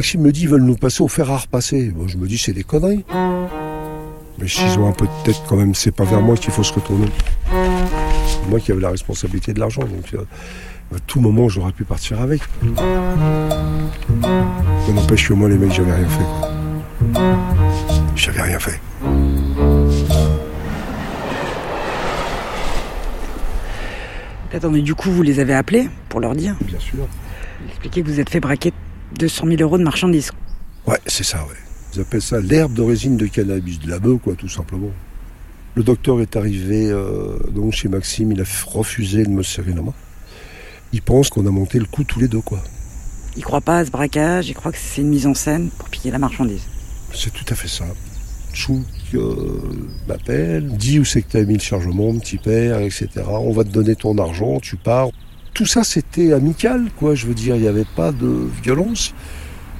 Maxime me dit, ils veulent nous passer au fer à repasser. Moi, je me dis, c'est des conneries. Mais s'ils ont un peu de tête quand même, c'est pas vers moi qu'il faut se retourner. Moi qui avais la responsabilité de l'argent, donc euh, à tout moment j'aurais pu partir avec. Mais n'empêche que moi les mecs j'avais rien fait. J'avais rien fait. Attendez, du coup vous les avez appelés pour leur dire Bien sûr. Expliquez que vous êtes fait braquer 200 000 euros de marchandises. Ouais, c'est ça, ouais. Ils appellent ça l'herbe de résine de cannabis, de la bœuf, quoi, tout simplement. Le docteur est arrivé euh, donc chez Maxime, il a refusé de me serrer la main. Il pense qu'on a monté le coup tous les deux, quoi. Il croit pas à ce braquage, il croit que c'est une mise en scène pour piquer la marchandise. C'est tout à fait ça. Chouk euh, m'appelle, dit où c'est que tu as mis le chargement, petit père, etc. On va te donner ton argent, tu pars. Tout ça, c'était amical, quoi. Je veux dire, il n'y avait pas de violence.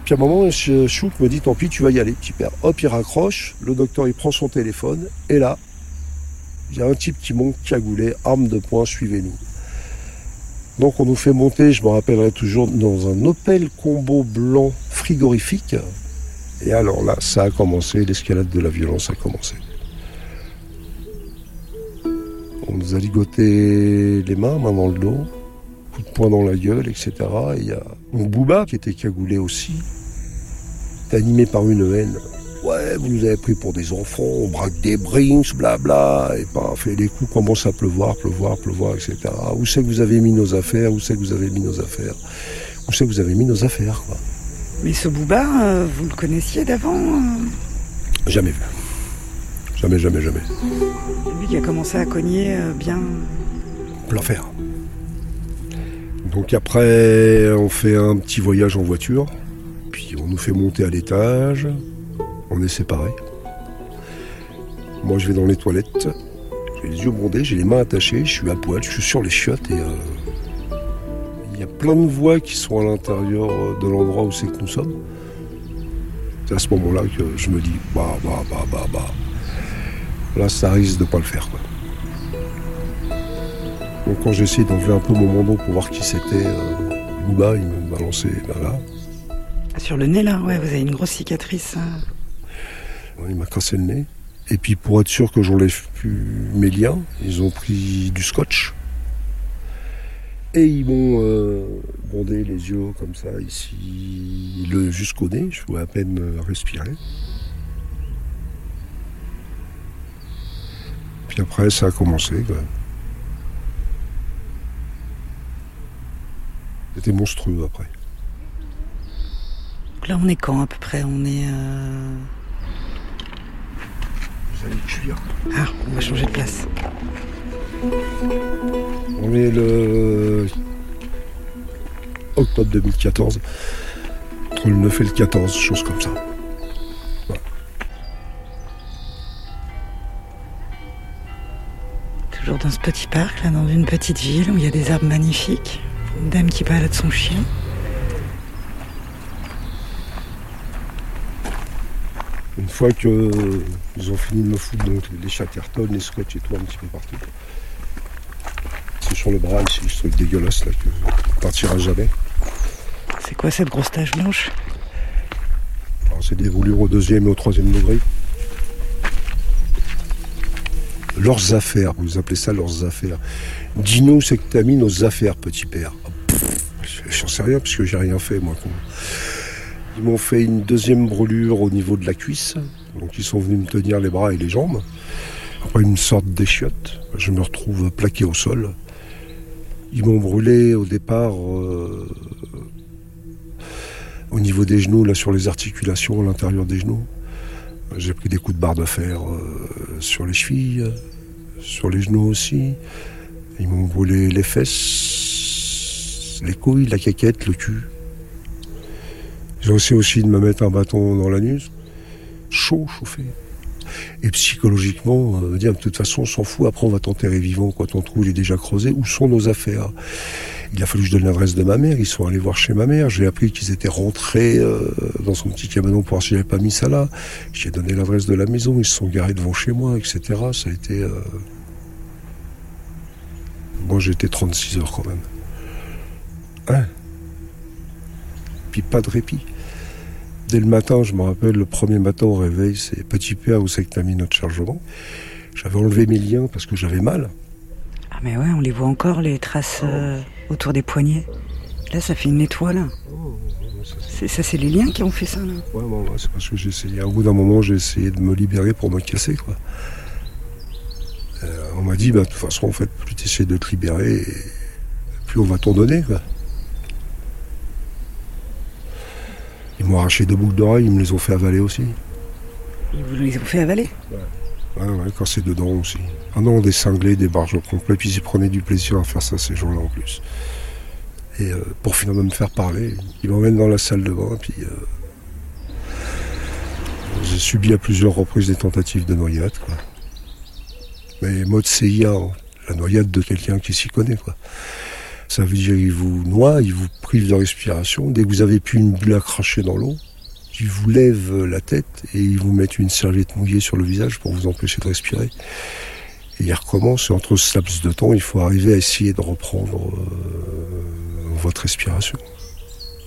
Puis à un moment, Chouk me dit, tant pis, tu vas y aller, petit père. Hop, il raccroche, le docteur, il prend son téléphone, et là, il y a un type qui monte cagoulé, arme de poing, suivez-nous. Donc on nous fait monter, je me rappellerai toujours, dans un Opel Combo blanc frigorifique. Et alors là, ça a commencé, l'escalade de la violence a commencé. On nous a ligoté les mains, main dans le dos, poing dans la gueule, etc. Et il y a mon Booba qui était cagoulé aussi, animé par une haine Ouais, vous nous avez pris pour des enfants, on braque des brinks, blabla, et pas fait les coups commence à pleuvoir, pleuvoir, pleuvoir, etc. Où c'est que vous avez mis nos affaires Où c'est que vous avez mis nos affaires? Où c'est que vous avez mis nos affaires, quoi? Mais ce Bouba, euh, vous le connaissiez d'avant euh? Jamais vu. Jamais, jamais, jamais. Lui qui a commencé à cogner euh, bien. L'enfer. Donc après, on fait un petit voyage en voiture, puis on nous fait monter à l'étage, on est séparés. Moi, je vais dans les toilettes. J'ai les yeux bondés, j'ai les mains attachées, je suis à poil, je suis sur les chiottes et euh, il y a plein de voix qui sont à l'intérieur de l'endroit où c'est que nous sommes. C'est à ce moment-là que je me dis, bah, bah, bah, bah, bah. Là, ça risque de pas le faire. Donc quand j'essaie d'enlever un peu mon manteau pour voir qui c'était, euh, il me balançait ben là. Sur le nez, là, ouais, vous avez une grosse cicatrice. Hein. Il m'a cassé le nez. Et puis pour être sûr que j'enlève plus mes liens, ils ont pris du scotch. Et ils m'ont euh, bondé les yeux comme ça, ici, le, jusqu'au nez. Je pouvais à peine respirer. Puis après, ça a commencé. C'était monstrueux après. là, on est quand à peu près On est. Euh, ah, on va changer de place. On est le octobre 2014, entre le 9 et le 14, chose comme ça. Toujours dans ce petit parc, là, dans une petite ville où il y a des arbres magnifiques, une dame qui balade son chien. Une fois qu'ils ont fini de me foutre donc, les chattertons, les scotch et tout un petit peu partout. C'est sur le bras ici, ce truc dégueulasse là que partira jamais. C'est quoi cette grosse tache blanche? C'est des au deuxième et au troisième degré. Leurs affaires, vous appelez ça leurs affaires. Dis-nous c'est que t'as mis nos affaires, petit père. J'en sais rien parce que j'ai rien fait moi. Ils m'ont fait une deuxième brûlure au niveau de la cuisse. Donc ils sont venus me tenir les bras et les jambes. Après une sorte d'échiote, je me retrouve plaqué au sol. Ils m'ont brûlé au départ euh, au niveau des genoux, là sur les articulations, à l'intérieur des genoux. J'ai pris des coups de barre de fer euh, sur les chevilles, sur les genoux aussi. Ils m'ont brûlé les fesses, les couilles, la caquette, le cul. J'ai essayé aussi de me mettre un bâton dans l'anus. Chaud, chauffé. Et psychologiquement, euh, dire de toute façon, on s'en fout, après on va t'enterrer vivant, quoi. Ton trou, il est déjà creusé. Où sont nos affaires? Il a fallu que je donne l'adresse de ma mère. Ils sont allés voir chez ma mère. J'ai appris qu'ils étaient rentrés euh, dans son petit cabanon pour voir si j'avais pas mis ça là. J'ai donné l'adresse de la maison. Ils se sont garés devant chez moi, etc. Ça a été. Euh... Moi, été 36 heures quand même. Hein? Puis pas de répit. Dès le matin, je me rappelle, le premier matin au réveil, c'est Petit Père, où c'est que t'as mis notre chargement J'avais enlevé mes liens parce que j'avais mal. Ah mais ouais, on les voit encore, les traces euh, autour des poignets. Là, ça fait une étoile. C'est ça, c'est les liens qui ont fait ça, là Ouais, c'est parce que j'ai essayé. Au bout d'un moment, j'ai essayé de me libérer pour me casser, quoi. Euh, on m'a dit, bah, de toute façon, en fait, plus tu essaies de te libérer, plus on va t'en donner, quoi. Ils m'ont arraché deux boucles d'oreilles, ils me les ont fait avaler aussi. Ils vous les ont fait avaler? Ouais, ouais, quand c'est dedans aussi. Ah non, des cinglés, des barges au complet, puis ils prenaient du plaisir à faire ça ces jours-là en plus. Et euh, pour finalement me faire parler, ils m'emmènent dans la salle de bain, puis euh, j'ai subi à plusieurs reprises des tentatives de noyade, quoi. Mais mode CIA, hein, la noyade de quelqu'un qui s'y connaît, quoi. Ça veut dire qu'ils vous noient, ils vous privent de respiration. Dès que vous avez plus une bulle à cracher dans l'eau, ils vous lèvent la tête et ils vous mettent une serviette mouillée sur le visage pour vous empêcher de respirer. Et ils recommencent. Entre ce laps de temps, il faut arriver à essayer de reprendre euh, votre respiration.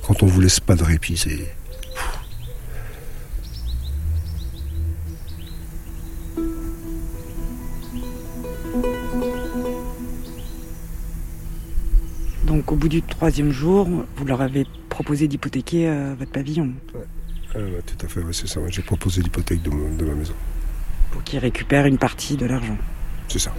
Quand on vous laisse pas de répit, c'est... Donc au bout du troisième jour, vous leur avez proposé d'hypothéquer euh, votre pavillon ouais, tout à fait, ouais, c'est ça. J'ai proposé l'hypothèque de, ma maison. pour qu'ils récupèrent une partie de l'argent. C'est ça.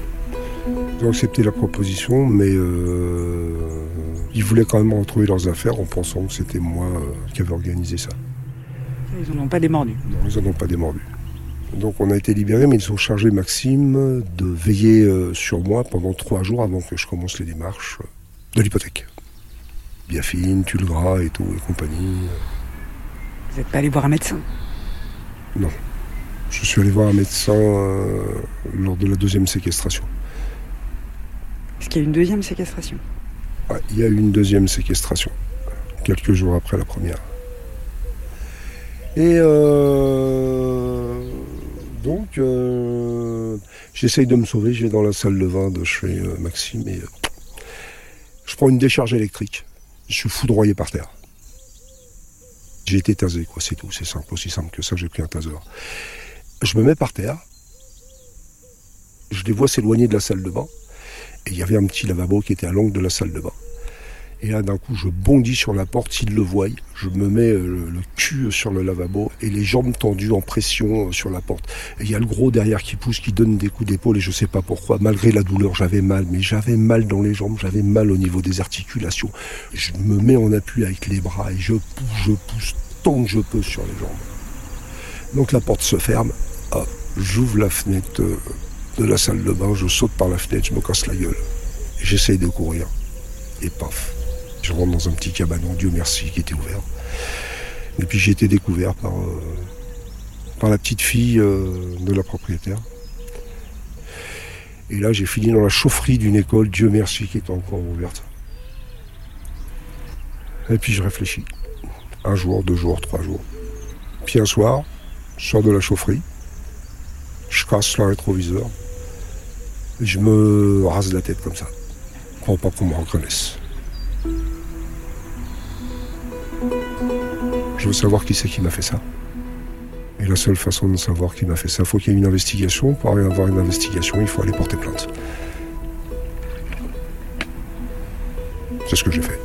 Ils ont accepté la proposition, mais euh, ils voulaient quand même retrouver leurs affaires en pensant que c'était moi euh, qui avais organisé ça. Ils n'en ont pas démordu. Non, ils n'en ont pas démordu. Donc on a été libérés, mais ils ont chargé Maxime de veiller euh, sur moi pendant trois jours avant que je commence les démarches de l'hypothèque. Biafine, tulle gras et tout, et compagnie. Vous n'êtes pas allé voir un médecin Je suis allé voir un médecin euh, lors de la deuxième séquestration. Est-ce qu'il y a une deuxième séquestration Ouais, il y a eu une deuxième séquestration, quelques jours après la première. Et euh, donc, euh, j'essaye de me sauver, je vais dans la salle de vin de chez Maxime et je prends une décharge électrique. Je suis foudroyé par terre. J'ai été tasé, quoi, c'est tout, c'est simple, aussi simple que ça, j'ai pris un taser. Je me mets par terre, je les vois s'éloigner de la salle de bain, et il y avait un petit lavabo qui était à l'angle de la salle de bain. Et là, d'un coup, je bondis sur la porte, s'ils le voient, je me mets euh, le, cul sur le lavabo et les jambes tendues en pression euh, sur la porte. Et il y a le gros derrière qui pousse, qui donne des coups d'épaule et je sais pas pourquoi. Malgré la douleur, j'avais mal, mais j'avais mal dans les jambes, j'avais mal au niveau des articulations. Je me mets en appui avec les bras et je pousse, je pousse tant que je peux sur les jambes. Donc la porte se ferme, j'ouvre la fenêtre euh, de la salle de bain, je saute par la fenêtre, je me casse la gueule. J'essaye de courir. Et paf, je rentre dans un petit cabanon, Dieu merci, qui était ouvert. Et puis j'ai été découvert par, euh, par la petite fille euh, de la propriétaire. Et là, j'ai fini dans la chaufferie d'une école, Dieu merci, qui était encore ouverte. Et puis je réfléchis. Un jour, deux jours, trois jours. Puis un soir, je sors de la chaufferie, je casse le rétroviseur, et je me rase la tête comme ça, pour pas qu'on me reconnaisse. Je veux savoir qui c'est qui m'a fait ça. Et la seule façon de savoir qui m'a fait ça, il faut qu'il y ait une investigation. Pour avoir une investigation, il faut aller porter plainte. C'est ce que j'ai fait.